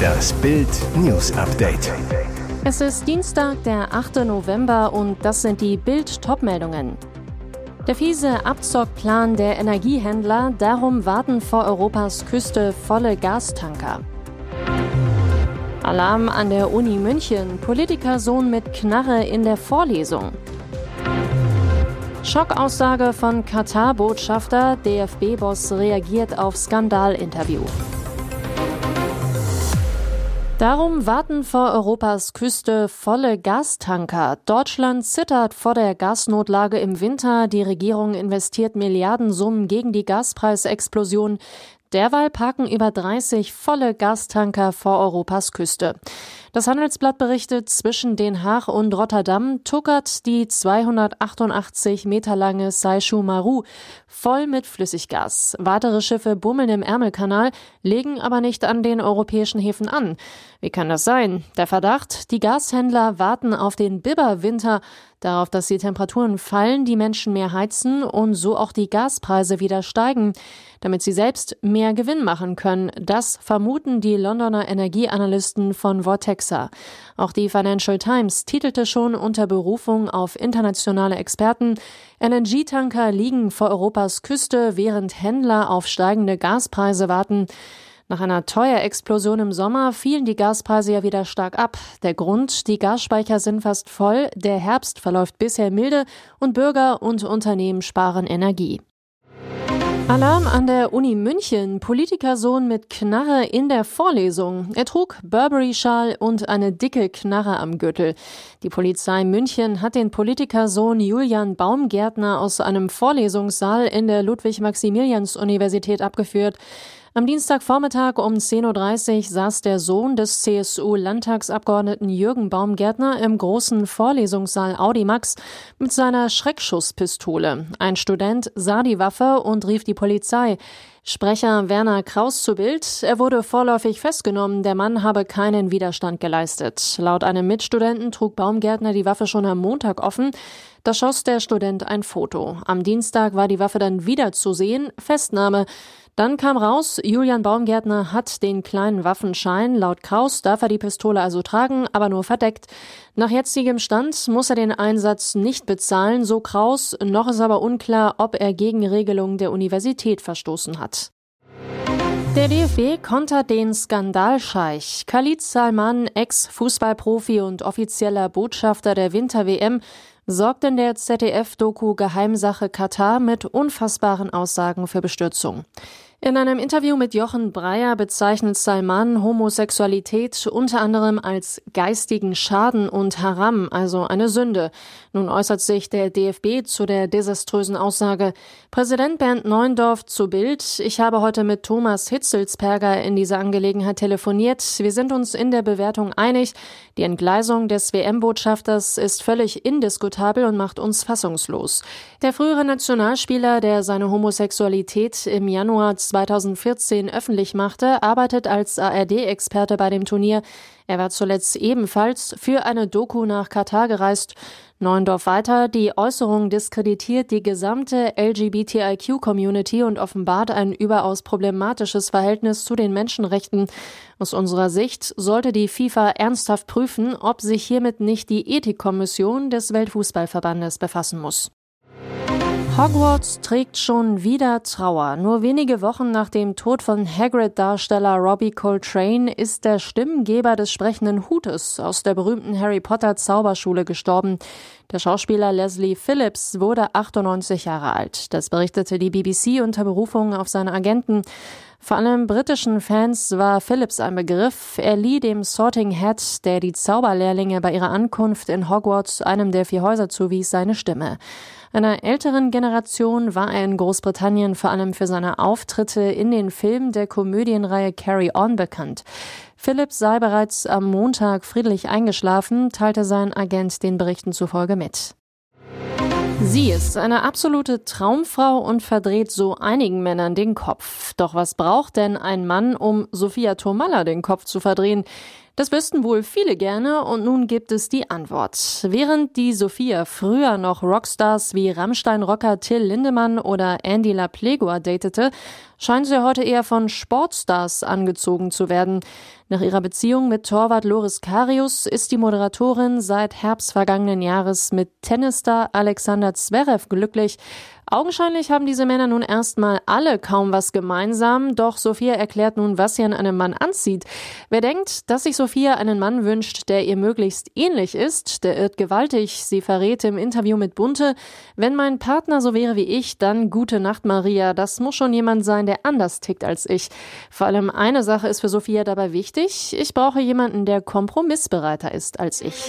Das Bild News Update. Es ist Dienstag, der 8. November und das sind die Bild Topmeldungen. Der fiese Abzockplan der Energiehändler, darum warten vor Europas Küste volle Gastanker. Alarm an der Uni München, Politikersohn mit Knarre in der Vorlesung. Schockaussage von Katar-Botschafter, DFB-Boss reagiert auf Skandalinterview. Darum warten vor Europas Küste volle Gastanker. Deutschland zittert vor der Gasnotlage im Winter. Die Regierung investiert Milliardensummen gegen die Gaspreisexplosion. Derweil parken über 30 volle Gastanker vor Europas Küste. Das Handelsblatt berichtet, zwischen Den Haag und Rotterdam tuckert die 288 Meter lange Saishu Maru voll mit Flüssiggas. Weitere Schiffe bummeln im Ärmelkanal, legen aber nicht an den europäischen Häfen an. Wie kann das sein? Der Verdacht, die Gashändler warten auf den Biberwinter, darauf, dass die Temperaturen fallen, die Menschen mehr heizen und so auch die Gaspreise wieder steigen, damit sie selbst mehr Gewinn machen können. Das vermuten die Londoner Energieanalysten von Vortexa. Auch die Financial Times titelte schon unter Berufung auf internationale Experten, LNG-Tanker liegen vor Europas Küste, während Händler auf steigende Gaspreise warten. Nach einer Teuerexplosion im Sommer fielen die Gaspreise ja wieder stark ab. Der Grund, die Gasspeicher sind fast voll, der Herbst verläuft bisher milde und Bürger und Unternehmen sparen Energie. Alarm an der Uni München. Politikersohn mit Knarre in der Vorlesung. Er trug Burberry-Schal und eine dicke Knarre am Gürtel. Die Polizei München hat den Politikersohn Julian Baumgärtner aus einem Vorlesungssaal in der Ludwig-Maximilians-Universität abgeführt. Am Dienstagvormittag um 10.30 Uhr saß der Sohn des CSU-Landtagsabgeordneten Jürgen Baumgärtner im großen Vorlesungssaal Audimax mit seiner Schreckschusspistole. Ein Student sah die Waffe und rief die Polizei. Sprecher Werner Kraus zu Bild. Er wurde vorläufig festgenommen. Der Mann habe keinen Widerstand geleistet. Laut einem Mitstudenten trug Baumgärtner die Waffe schon am Montag offen. Da schoss der Student ein Foto. Am Dienstag war die Waffe dann wieder zu sehen. Festnahme. Dann kam raus, Julian Baumgärtner hat den kleinen Waffenschein. Laut Kraus darf er die Pistole also tragen, aber nur verdeckt. Nach jetzigem Stand muss er den Einsatz nicht bezahlen, so Kraus. Noch ist aber unklar, ob er gegen Regelungen der Universität verstoßen hat. Der DFB kontert den Skandalscheich. Khalid Salman, Ex-Fußballprofi und offizieller Botschafter der Winter-WM, sorgt in der ZDF-Doku Geheimsache Katar mit unfassbaren Aussagen für Bestürzung. In einem Interview mit Jochen Breyer bezeichnet Salman Homosexualität unter anderem als geistigen Schaden und Haram, also eine Sünde. Nun äußert sich der DFB zu der desaströsen Aussage. Präsident Bernd Neuendorf zu Bild. Ich habe heute mit Thomas Hitzelsperger in dieser Angelegenheit telefoniert. Wir sind uns in der Bewertung einig. Die Entgleisung des WM-Botschafters ist völlig indiskutabel und macht uns fassungslos. Der frühere Nationalspieler, der seine Homosexualität im Januar 2014 öffentlich machte, arbeitet als ARD-Experte bei dem Turnier. Er war zuletzt ebenfalls für eine Doku nach Katar gereist. Neuendorf weiter, die Äußerung diskreditiert die gesamte LGBTIQ-Community und offenbart ein überaus problematisches Verhältnis zu den Menschenrechten. Aus unserer Sicht sollte die FIFA ernsthaft prüfen, ob sich hiermit nicht die Ethikkommission des Weltfußballverbandes befassen muss. Hogwarts trägt schon wieder Trauer. Nur wenige Wochen nach dem Tod von Hagrid-Darsteller Robbie Coltrane ist der Stimmengeber des sprechenden Hutes aus der berühmten Harry Potter Zauberschule gestorben. Der Schauspieler Leslie Phillips wurde 98 Jahre alt. Das berichtete die BBC unter Berufung auf seine Agenten. Vor allem britischen Fans war Phillips ein Begriff. Er lieh dem Sorting Hat, der die Zauberlehrlinge bei ihrer Ankunft in Hogwarts einem der vier Häuser zuwies, seine Stimme. Einer älteren Generation war er in Großbritannien vor allem für seine Auftritte in den Filmen der Komödienreihe Carry On bekannt. Philipp sei bereits am Montag friedlich eingeschlafen, teilte sein Agent den Berichten zufolge mit. Sie ist eine absolute Traumfrau und verdreht so einigen Männern den Kopf. Doch was braucht denn ein Mann, um Sophia Tomalla den Kopf zu verdrehen? Das wüssten wohl viele gerne und nun gibt es die Antwort. Während die Sophia früher noch Rockstars wie Rammstein-Rocker Till Lindemann oder Andy LaPlegua datete, scheint sie heute eher von Sportstars angezogen zu werden. Nach ihrer Beziehung mit Torwart Loris Karius ist die Moderatorin seit Herbst vergangenen Jahres mit Tennisstar Alexander Zverev glücklich. Augenscheinlich haben diese Männer nun erstmal alle kaum was gemeinsam, doch Sophia erklärt nun, was sie an einem Mann anzieht. Wer denkt, dass sich Sophia einen Mann wünscht, der ihr möglichst ähnlich ist, der irrt gewaltig. Sie verrät im Interview mit Bunte, wenn mein Partner so wäre wie ich, dann gute Nacht Maria. Das muss schon jemand sein, der anders tickt als ich. Vor allem eine Sache ist für Sophia dabei wichtig. Ich brauche jemanden, der kompromissbereiter ist als ich.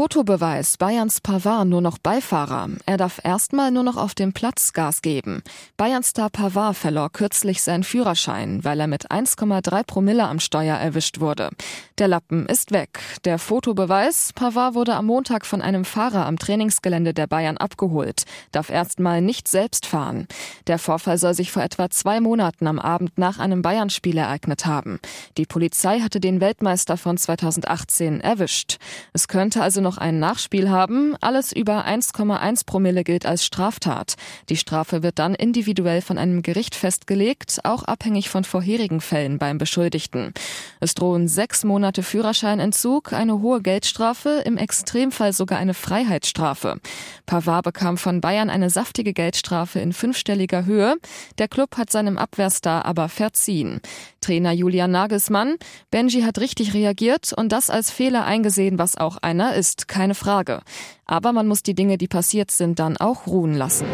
Fotobeweis Bayerns Pavard nur noch Beifahrer. Er darf erstmal nur noch auf dem Platz Gas geben. Bayerns Star Pavard verlor kürzlich seinen Führerschein, weil er mit 1,3 Promille am Steuer erwischt wurde. Der Lappen ist weg. Der Fotobeweis Pavard wurde am Montag von einem Fahrer am Trainingsgelände der Bayern abgeholt, darf erstmal nicht selbst fahren. Der Vorfall soll sich vor etwa zwei Monaten am Abend nach einem Bayern-Spiel ereignet haben. Die Polizei hatte den Weltmeister von 2018 erwischt. Es könnte also noch ein Nachspiel haben. Alles über 1,1 Promille gilt als Straftat. Die Strafe wird dann individuell von einem Gericht festgelegt, auch abhängig von vorherigen Fällen beim Beschuldigten. Es drohen sechs Monate Führerscheinentzug, eine hohe Geldstrafe, im Extremfall sogar eine Freiheitsstrafe. Pavard bekam von Bayern eine saftige Geldstrafe in fünfstelliger Höhe. Der Club hat seinem Abwehrstar aber verziehen. Trainer Julian Nagelsmann, Benji hat richtig reagiert und das als Fehler eingesehen, was auch einer ist keine Frage. Aber man muss die Dinge, die passiert sind, dann auch ruhen lassen.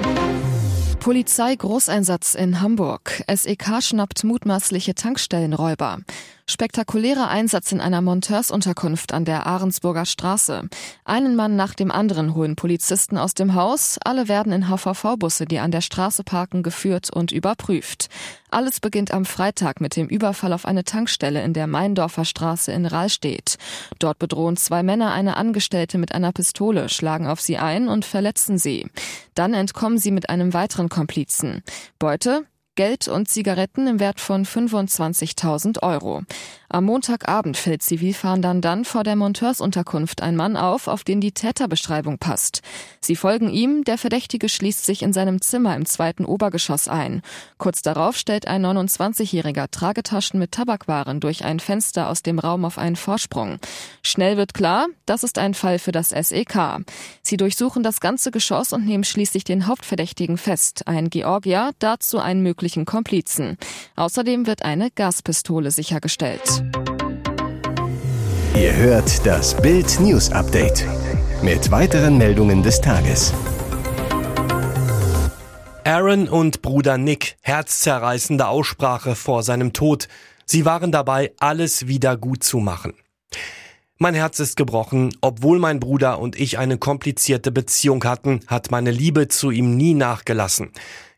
Polizei Großeinsatz in Hamburg. SEK schnappt mutmaßliche Tankstellenräuber. Spektakulärer Einsatz in einer Monteursunterkunft an der Ahrensburger Straße. Einen Mann nach dem anderen holen Polizisten aus dem Haus. Alle werden in HVV-Busse, die an der Straße parken, geführt und überprüft. Alles beginnt am Freitag mit dem Überfall auf eine Tankstelle in der Meindorfer Straße in Rahlstedt. Dort bedrohen zwei Männer eine Angestellte mit einer Pistole, schlagen auf sie ein und verletzen sie. Dann entkommen sie mit einem weiteren Komplizen. Beute Geld und Zigaretten im Wert von 25.000 Euro. Am Montagabend fällt Zivilfahndern dann vor der Monteursunterkunft ein Mann auf, auf den die Täterbeschreibung passt. Sie folgen ihm, der Verdächtige schließt sich in seinem Zimmer im zweiten Obergeschoss ein. Kurz darauf stellt ein 29-Jähriger Tragetaschen mit Tabakwaren durch ein Fenster aus dem Raum auf einen Vorsprung. Schnell wird klar, das ist ein Fall für das SEK. Sie durchsuchen das ganze Geschoss und nehmen schließlich den Hauptverdächtigen fest, ein Georgier, dazu einen möglichen Komplizen. Außerdem wird eine Gaspistole sichergestellt. Ihr hört das Bild News Update mit weiteren Meldungen des Tages. Aaron und Bruder Nick, herzzerreißende Aussprache vor seinem Tod. Sie waren dabei, alles wieder gut zu machen. Mein Herz ist gebrochen. Obwohl mein Bruder und ich eine komplizierte Beziehung hatten, hat meine Liebe zu ihm nie nachgelassen.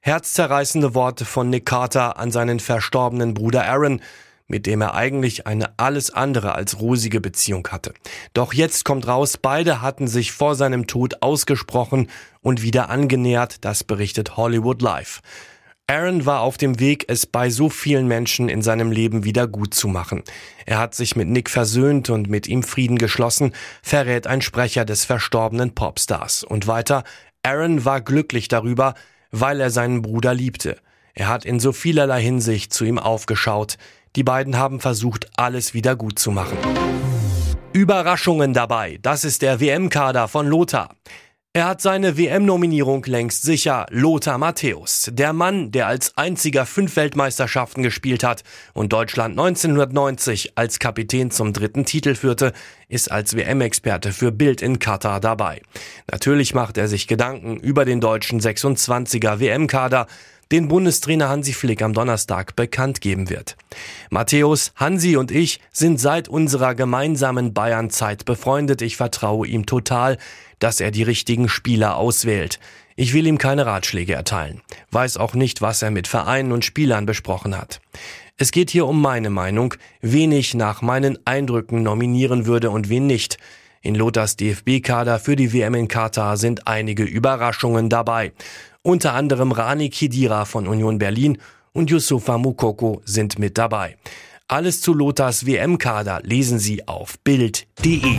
Herzzerreißende Worte von Nick Carter an seinen verstorbenen Bruder Aaron mit dem er eigentlich eine alles andere als rosige Beziehung hatte. Doch jetzt kommt raus, beide hatten sich vor seinem Tod ausgesprochen und wieder angenähert, das berichtet Hollywood Live. Aaron war auf dem Weg, es bei so vielen Menschen in seinem Leben wieder gut zu machen. Er hat sich mit Nick versöhnt und mit ihm Frieden geschlossen, verrät ein Sprecher des verstorbenen Popstars. Und weiter, Aaron war glücklich darüber, weil er seinen Bruder liebte. Er hat in so vielerlei Hinsicht zu ihm aufgeschaut. Die beiden haben versucht, alles wieder gut zu machen. Überraschungen dabei. Das ist der WM-Kader von Lothar. Er hat seine WM-Nominierung längst sicher. Lothar Matthäus, der Mann, der als einziger fünf Weltmeisterschaften gespielt hat und Deutschland 1990 als Kapitän zum dritten Titel führte, ist als WM-Experte für Bild in Katar dabei. Natürlich macht er sich Gedanken über den deutschen 26er WM-Kader den Bundestrainer Hansi Flick am Donnerstag bekannt geben wird. Matthäus, Hansi und ich sind seit unserer gemeinsamen Bayern-Zeit befreundet. Ich vertraue ihm total, dass er die richtigen Spieler auswählt. Ich will ihm keine Ratschläge erteilen, weiß auch nicht, was er mit Vereinen und Spielern besprochen hat. Es geht hier um meine Meinung, wen ich nach meinen Eindrücken nominieren würde und wen nicht. In Lothars DFB-Kader für die WM in Katar sind einige Überraschungen dabei. Unter anderem Rani Kidira von Union Berlin und Yusufa Mukoko sind mit dabei. Alles zu Lothars WM-Kader lesen Sie auf Bild.de.